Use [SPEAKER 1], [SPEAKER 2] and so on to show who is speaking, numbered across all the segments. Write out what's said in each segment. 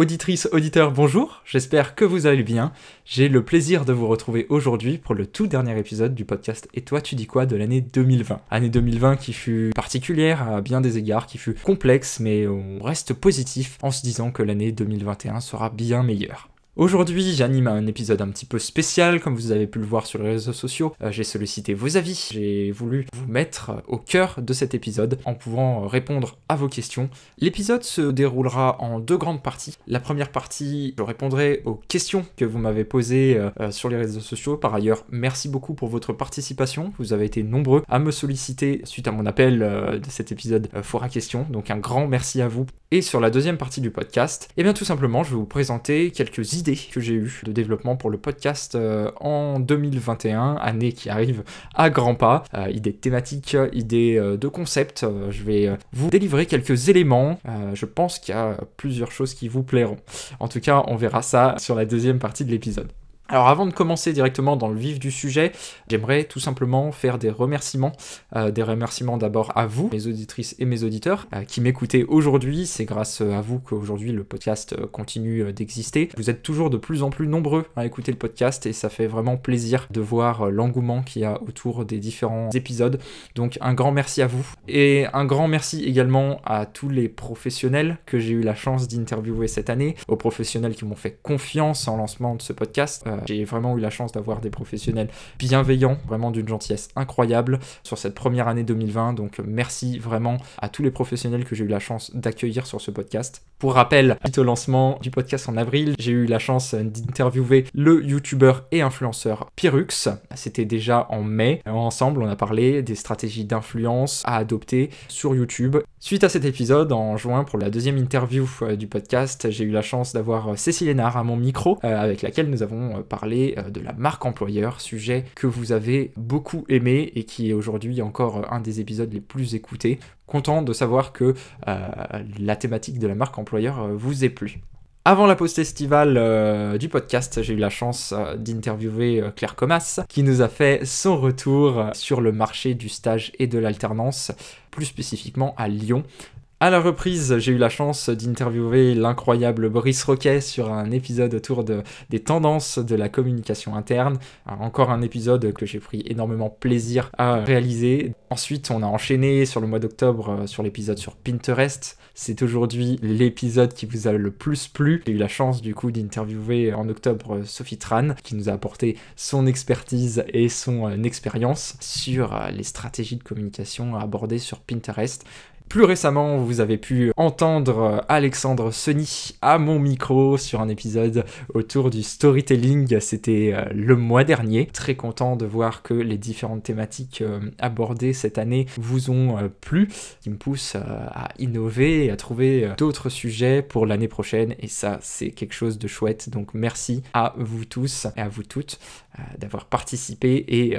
[SPEAKER 1] Auditrice, auditeur, bonjour, j'espère que vous allez bien. J'ai le plaisir de vous retrouver aujourd'hui pour le tout dernier épisode du podcast Et toi tu dis quoi de l'année 2020. Année 2020 qui fut particulière à bien des égards, qui fut complexe, mais on reste positif en se disant que l'année 2021 sera bien meilleure. Aujourd'hui, j'anime un épisode un petit peu spécial, comme vous avez pu le voir sur les réseaux sociaux. Euh, j'ai sollicité vos avis, j'ai voulu vous mettre au cœur de cet épisode en pouvant répondre à vos questions. L'épisode se déroulera en deux grandes parties. La première partie, je répondrai aux questions que vous m'avez posées euh, euh, sur les réseaux sociaux. Par ailleurs, merci beaucoup pour votre participation. Vous avez été nombreux à me solliciter suite à mon appel de cet épisode Fora Question. Donc un grand merci à vous. Et sur la deuxième partie du podcast, eh bien tout simplement, je vais vous présenter quelques idées que j'ai eues de développement pour le podcast euh, en 2021, année qui arrive à grands pas. Euh, idées thématiques, idées euh, de concepts. je vais vous délivrer quelques éléments. je pense qu'il y a plusieurs choses qui vous plairont. En tout cas, on verra ça sur la deuxième partie de l'épisode. Alors avant de commencer directement dans le vif du sujet, j'aimerais tout simplement faire des remerciements. Euh, des remerciements d'abord à vous, mes auditrices et mes auditeurs, euh, qui m'écoutez aujourd'hui. C'est grâce à vous qu'aujourd'hui le podcast euh, continue d'exister. Vous êtes toujours de plus en plus nombreux à écouter le podcast et ça fait vraiment plaisir de voir l'engouement qu'il y a autour des différents épisodes. Donc un grand merci à vous. Et un grand merci également à tous les professionnels que j'ai eu la chance d'interviewer cette année, aux professionnels qui m'ont fait confiance en lancement de ce podcast j'ai vraiment eu la chance d'avoir des professionnels bienveillants, vraiment d'une gentillesse incroyable sur cette première année 2020. Donc merci vraiment à tous les professionnels que j'ai eu la chance d'accueillir sur ce podcast. Pour rappel, suite au lancement du podcast en avril, j'ai eu la chance d'interviewer le youtubeur et influenceur Pyrux. C'était déjà en mai. Ensemble, on a parlé des stratégies d'influence à adopter sur YouTube. Suite à cet épisode, en juin, pour la deuxième interview euh, du podcast, j'ai eu la chance d'avoir Cécile Hénard à mon micro, euh, avec laquelle nous avons euh, de la marque employeur, sujet que vous avez beaucoup aimé et qui est aujourd'hui encore un des épisodes les plus écoutés. Content de savoir que euh, la thématique de la marque employeur euh, vous est plu. Avant la pause estivale du podcast, j'ai eu la chance d'interviewer Claire Comas, qui nous a fait son retour sur le marché du stage et de l'alternance, plus spécifiquement à Lyon. À la reprise, j'ai eu la chance d'interviewer l'incroyable Boris Roquet sur un épisode autour de, des tendances de la communication interne. encore un épisode que j'ai pris énormément plaisir à réaliser. Ensuite, on a enchaîné sur le mois d'octobre euh, sur l'épisode sur Pinterest. C'est aujourd'hui l'épisode qui vous a le plus plu. J'ai eu la chance du coup d'interviewer en octobre euh, Sophie Tran qui nous a apporté son expertise et son euh, expérience sur les stratégies de communication abordées sur Pinterest. Plus récemment, vous avez pu entendre euh, Alexandre Sony à mon micro sur un épisode autour du storytelling. C'était euh, le mois dernier. Très content de voir que les différentes thématiques euh, abordées cette année vous ont plu, qui me poussent à innover et à trouver d'autres sujets pour l'année prochaine. Et ça, c'est quelque chose de chouette. Donc merci à vous tous et à vous toutes d'avoir participé et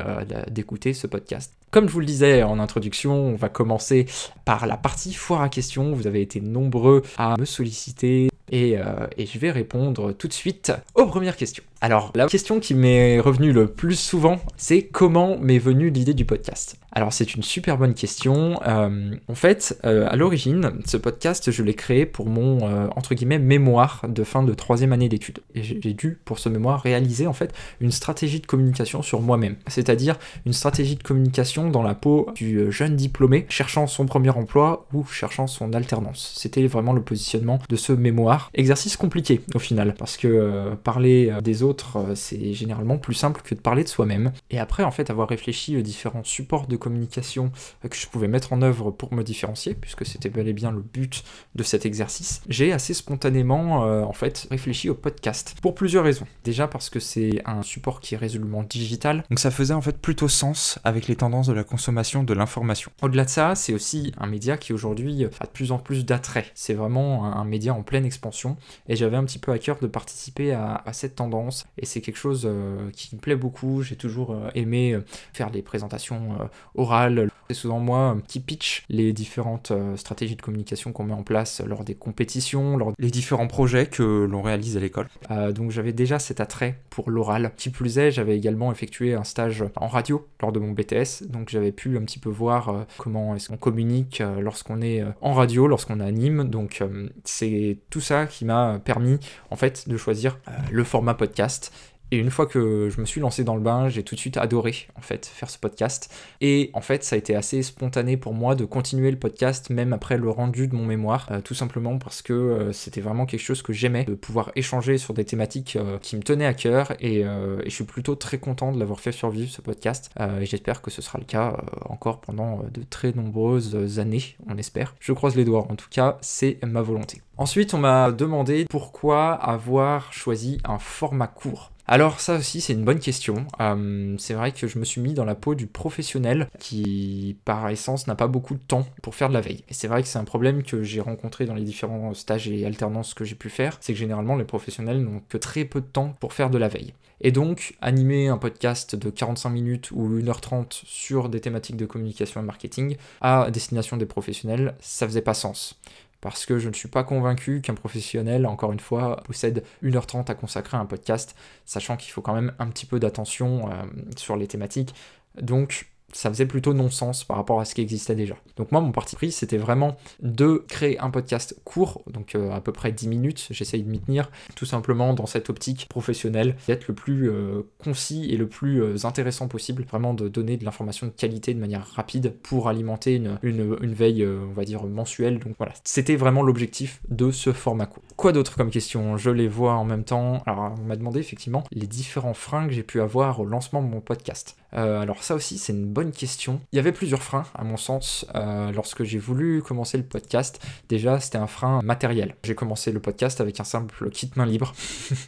[SPEAKER 1] d'écouter ce podcast. Comme je vous le disais en introduction, on va commencer par la partie foire à questions. Vous avez été nombreux à me solliciter et, euh, et, je vais répondre tout de suite aux premières questions. Alors, la question qui m'est revenue le plus souvent, c'est comment m'est venue l'idée du podcast? Alors, c'est une super bonne question. Euh, en fait, euh, à l'origine, ce podcast, je l'ai créé pour mon, euh, entre guillemets, mémoire de fin de troisième année d'études. Et j'ai dû, pour ce mémoire, réaliser, en fait, une stratégie de communication sur moi-même. C'est-à-dire une stratégie de communication dans la peau du jeune diplômé cherchant son premier emploi ou cherchant son alternance. C'était vraiment le positionnement de ce mémoire. Exercice compliqué, au final, parce que parler des autres euh, c'est généralement plus simple que de parler de soi-même. Et après, en fait, avoir réfléchi aux différents supports de communication euh, que je pouvais mettre en œuvre pour me différencier, puisque c'était bel et bien le but de cet exercice, j'ai assez spontanément, euh, en fait, réfléchi au podcast. Pour plusieurs raisons. Déjà parce que c'est un support qui est résolument digital, donc ça faisait en fait plutôt sens avec les tendances de la consommation de l'information. Au-delà de ça, c'est aussi un média qui aujourd'hui a de plus en plus d'attrait. C'est vraiment un, média en pleine expansion, et j'avais un petit peu à cœur de participer à cette tendance et c'est quelque chose euh, qui me plaît beaucoup. J'ai toujours euh, aimé euh, faire des présentations orales, C'est souvent moi qui pitch les différentes stratégies de communication qu'on met en place lors des compétitions, lors des différents projets que l'on réalise à l'école. donc j'avais déjà cet attrait pour l'oral. Qui plus est, j'avais également effectué un stage en radio lors de mon BTS, donc j'avais pu un petit peu voir comment est-ce qu'on communique lorsqu'on est en radio, lorsqu'on anime. Donc c'est tout ça qui m'a permis en fait de choisir le format podcast et une fois que je me suis lancé dans le bain, j'ai tout de suite adoré en fait faire ce podcast. Et en fait, ça a été assez spontané pour moi de continuer le podcast même après le rendu de mon mémoire, euh, tout simplement parce que euh, c'était vraiment quelque chose que j'aimais, de pouvoir échanger sur des thématiques euh, qui me tenaient à cœur. Et, je suis plutôt très content de l'avoir fait survivre ce podcast. et j'espère que ce sera le cas encore pendant de très nombreuses années, on espère. Je croise les doigts. En tout cas, c'est ma volonté. Ensuite, on m'a demandé pourquoi avoir choisi un format court. Alors ça aussi c'est une bonne question. Euh, c'est vrai que je me suis mis dans la peau du professionnel qui par essence n'a pas beaucoup de temps pour faire de la veille. Et c'est vrai que c'est un problème que j'ai rencontré dans les différents stages et alternances que j'ai pu faire, c'est que généralement les professionnels n'ont que très peu de temps pour faire de la veille. Et donc animer un podcast de 45 minutes ou 1h30 sur des thématiques de communication et marketing à destination des professionnels, ça faisait pas sens parce que je ne suis pas convaincu qu'un professionnel, encore une fois, possède 1h30 à consacrer à un podcast, sachant qu'il faut quand même un petit peu d'attention euh, sur les thématiques. Donc ça faisait plutôt non-sens par rapport à ce qui existait déjà. Donc moi, mon parti pris, c'était vraiment de créer un podcast court, donc euh, à peu près 10 minutes, j'essaye de m'y tenir, tout simplement dans cette optique professionnelle, d'être le plus euh, concis et le plus euh, intéressant possible, vraiment de donner de l'information de qualité de manière rapide pour alimenter une, une veille, on va dire, mensuelle. Donc voilà, c'était vraiment l'objectif de ce format court. Quoi d'autre comme question? Je les vois en même temps. Alors on m'a demandé effectivement les différents freins que j'ai pu avoir au lancement de mon podcast. Euh, alors ça aussi c'est une bonne question. Il y avait plusieurs freins à mon sens euh, lorsque j'ai voulu commencer le podcast. Déjà c'était un frein matériel. J'ai commencé le podcast avec un simple kit main libre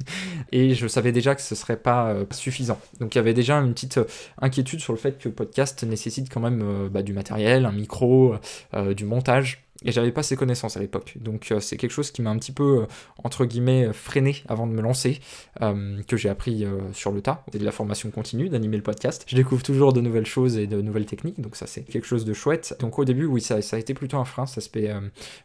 [SPEAKER 1] et je savais déjà que ce serait pas euh, suffisant. Donc il y avait déjà une petite inquiétude sur le fait que le podcast nécessite quand même bah, du matériel, un micro, du montage et j'avais pas ces connaissances à l'époque. Donc euh, c'est quelque chose qui m'a un petit peu, euh, entre guillemets, freiné avant de me lancer, euh, que j'ai appris sur le tas. C'est de la formation continue, d'animer le podcast. Je découvre toujours de nouvelles choses et de nouvelles techniques, donc ça c'est quelque chose de chouette. Donc au début, oui, ça, ça a été plutôt un frein, cet aspect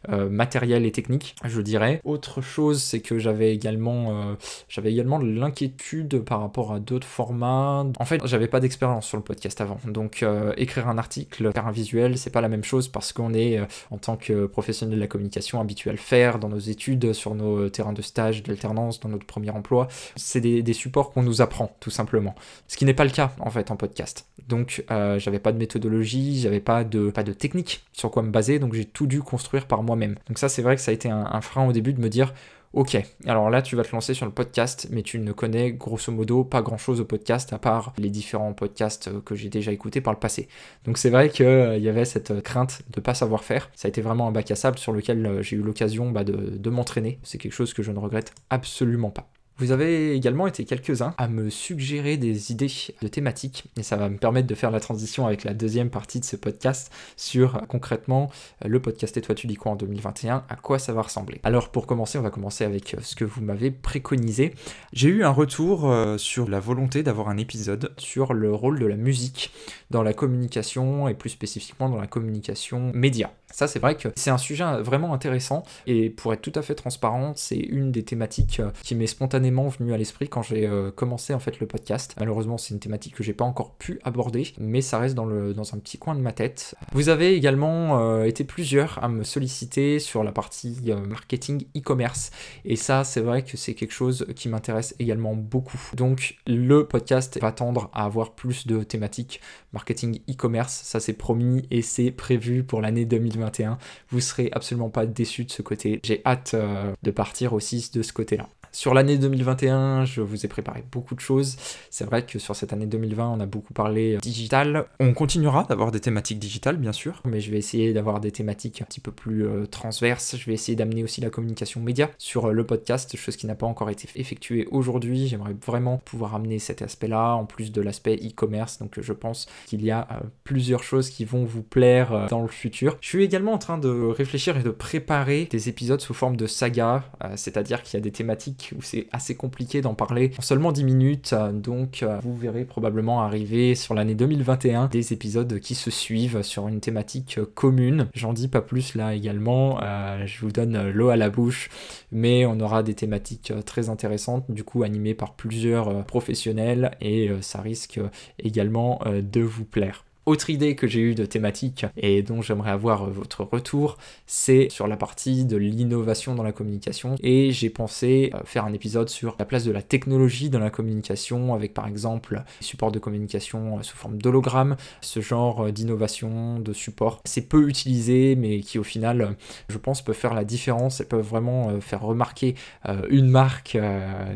[SPEAKER 1] matériel et technique, je dirais. Autre chose, c'est que j'avais également, j'avais également de l'inquiétude par rapport à d'autres formats. En fait, j'avais pas d'expérience sur le podcast avant, donc écrire un article, faire un visuel, c'est pas la même chose parce qu'on est en tant que professionnels de la communication habitués à le faire dans nos études, sur nos terrains de stage, d'alternance, dans notre premier emploi. C'est des, supports qu'on nous apprend, tout simplement. Ce qui n'est pas le cas, en fait, en podcast. Donc, euh, j'avais pas de méthodologie, j'avais pas de, pas de technique sur quoi me baser, donc j'ai tout dû construire par moi-même. Donc ça, c'est vrai que ça a été un frein au début de me dire, Ok, alors là tu vas te lancer sur le podcast, mais tu ne connais grosso modo pas grand chose au podcast à part les différents podcasts euh, que j'ai déjà écoutés par le passé. Donc c'est vrai qu'il euh, y avait cette crainte de pas savoir faire. Ça a été vraiment un bac à sable sur lequel euh, j'ai eu l'occasion bah, de m'entraîner. C'est quelque chose que je ne regrette absolument pas. Vous avez également été quelques-uns à me suggérer des idées de thématiques et ça va me permettre de faire la transition avec la deuxième partie de ce podcast sur concrètement le podcast Et toi tu dis quoi en 2021, à quoi ça va ressembler. Alors pour commencer, on va commencer avec ce que vous m'avez préconisé. J'ai eu un retour euh, sur la volonté d'avoir un épisode sur le rôle de la musique dans la communication et plus spécifiquement dans la communication média. Ça, c'est vrai que c'est un sujet vraiment intéressant et pour être tout à fait transparent, c'est une des thématiques euh, qui m'est spontanément venue à l'esprit quand j'ai euh, commencé en fait le podcast. Malheureusement, c'est une thématique que j'ai pas encore pu aborder, mais ça reste dans, le, dans un petit coin de ma tête. Vous avez également euh, été plusieurs à me solliciter sur la partie marketing e-commerce et ça, c'est vrai que c'est quelque chose qui m'intéresse également beaucoup. Donc, le podcast va tendre à avoir plus de thématiques marketing e-commerce, ça c'est promis et c'est prévu pour l'année 2020 vous serez absolument pas déçus de ce côté. J'ai hâte euh, de partir aussi de ce côté-là. Sur l'année 2021, je vous ai préparé beaucoup de choses. C'est vrai que sur cette année 2020, on a beaucoup parlé euh, digital. On continuera d'avoir des thématiques digitales, bien sûr, mais je vais essayer d'avoir des thématiques un petit peu plus euh, transverses. Je vais essayer d'amener aussi la communication média sur euh, le podcast, chose qui n'a pas encore été effectuée aujourd'hui. J'aimerais vraiment pouvoir amener cet aspect-là, en plus de l'aspect e-commerce. Donc je pense qu'il y a plusieurs choses qui vont vous plaire dans le futur. Je suis également en train de réfléchir et de préparer des épisodes sous forme de saga, c'est-à-dire qu'il y a des thématiques où c'est assez compliqué d'en parler en seulement 10 minutes. Donc vous verrez probablement arriver sur l'année 2021 des épisodes qui se suivent sur une thématique commune. J'en dis pas plus là également, je vous donne l'eau à la bouche, mais on aura des thématiques très intéressantes, du coup animées par plusieurs professionnels et ça risque également de vous plaire. Autre idée que j'ai eue de thématique et dont j'aimerais avoir euh, votre retour, c'est sur la partie de l'innovation dans la communication. Et j'ai pensé euh, faire un épisode sur la place de la technologie dans la communication, avec par exemple supports de communication euh, sous forme d'hologramme, ce genre d'innovation, de support. C'est peu utilisé, mais qui au final, je pense, peut faire la différence et peuvent vraiment faire remarquer une marque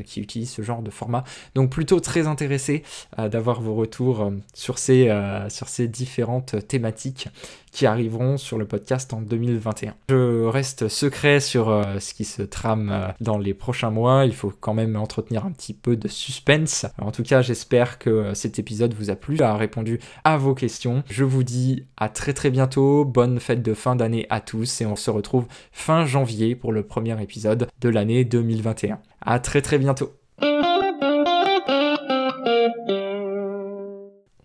[SPEAKER 1] qui utilise ce genre de format. Donc plutôt très intéressé d'avoir vos retours sur ces, sur ces différentes thématiques qui arriveront sur le podcast en 2021. Je reste secret sur euh, ce qui se trame euh, dans les prochains mois, il faut quand même entretenir un petit peu de suspense. En tout cas, j'espère que euh, cet épisode vous a plu, a répondu à vos questions. Je vous dis à très très bientôt, bonne fête de fin d'année à tous et on se retrouve fin janvier pour le premier épisode de l'année 2021. À très très bientôt.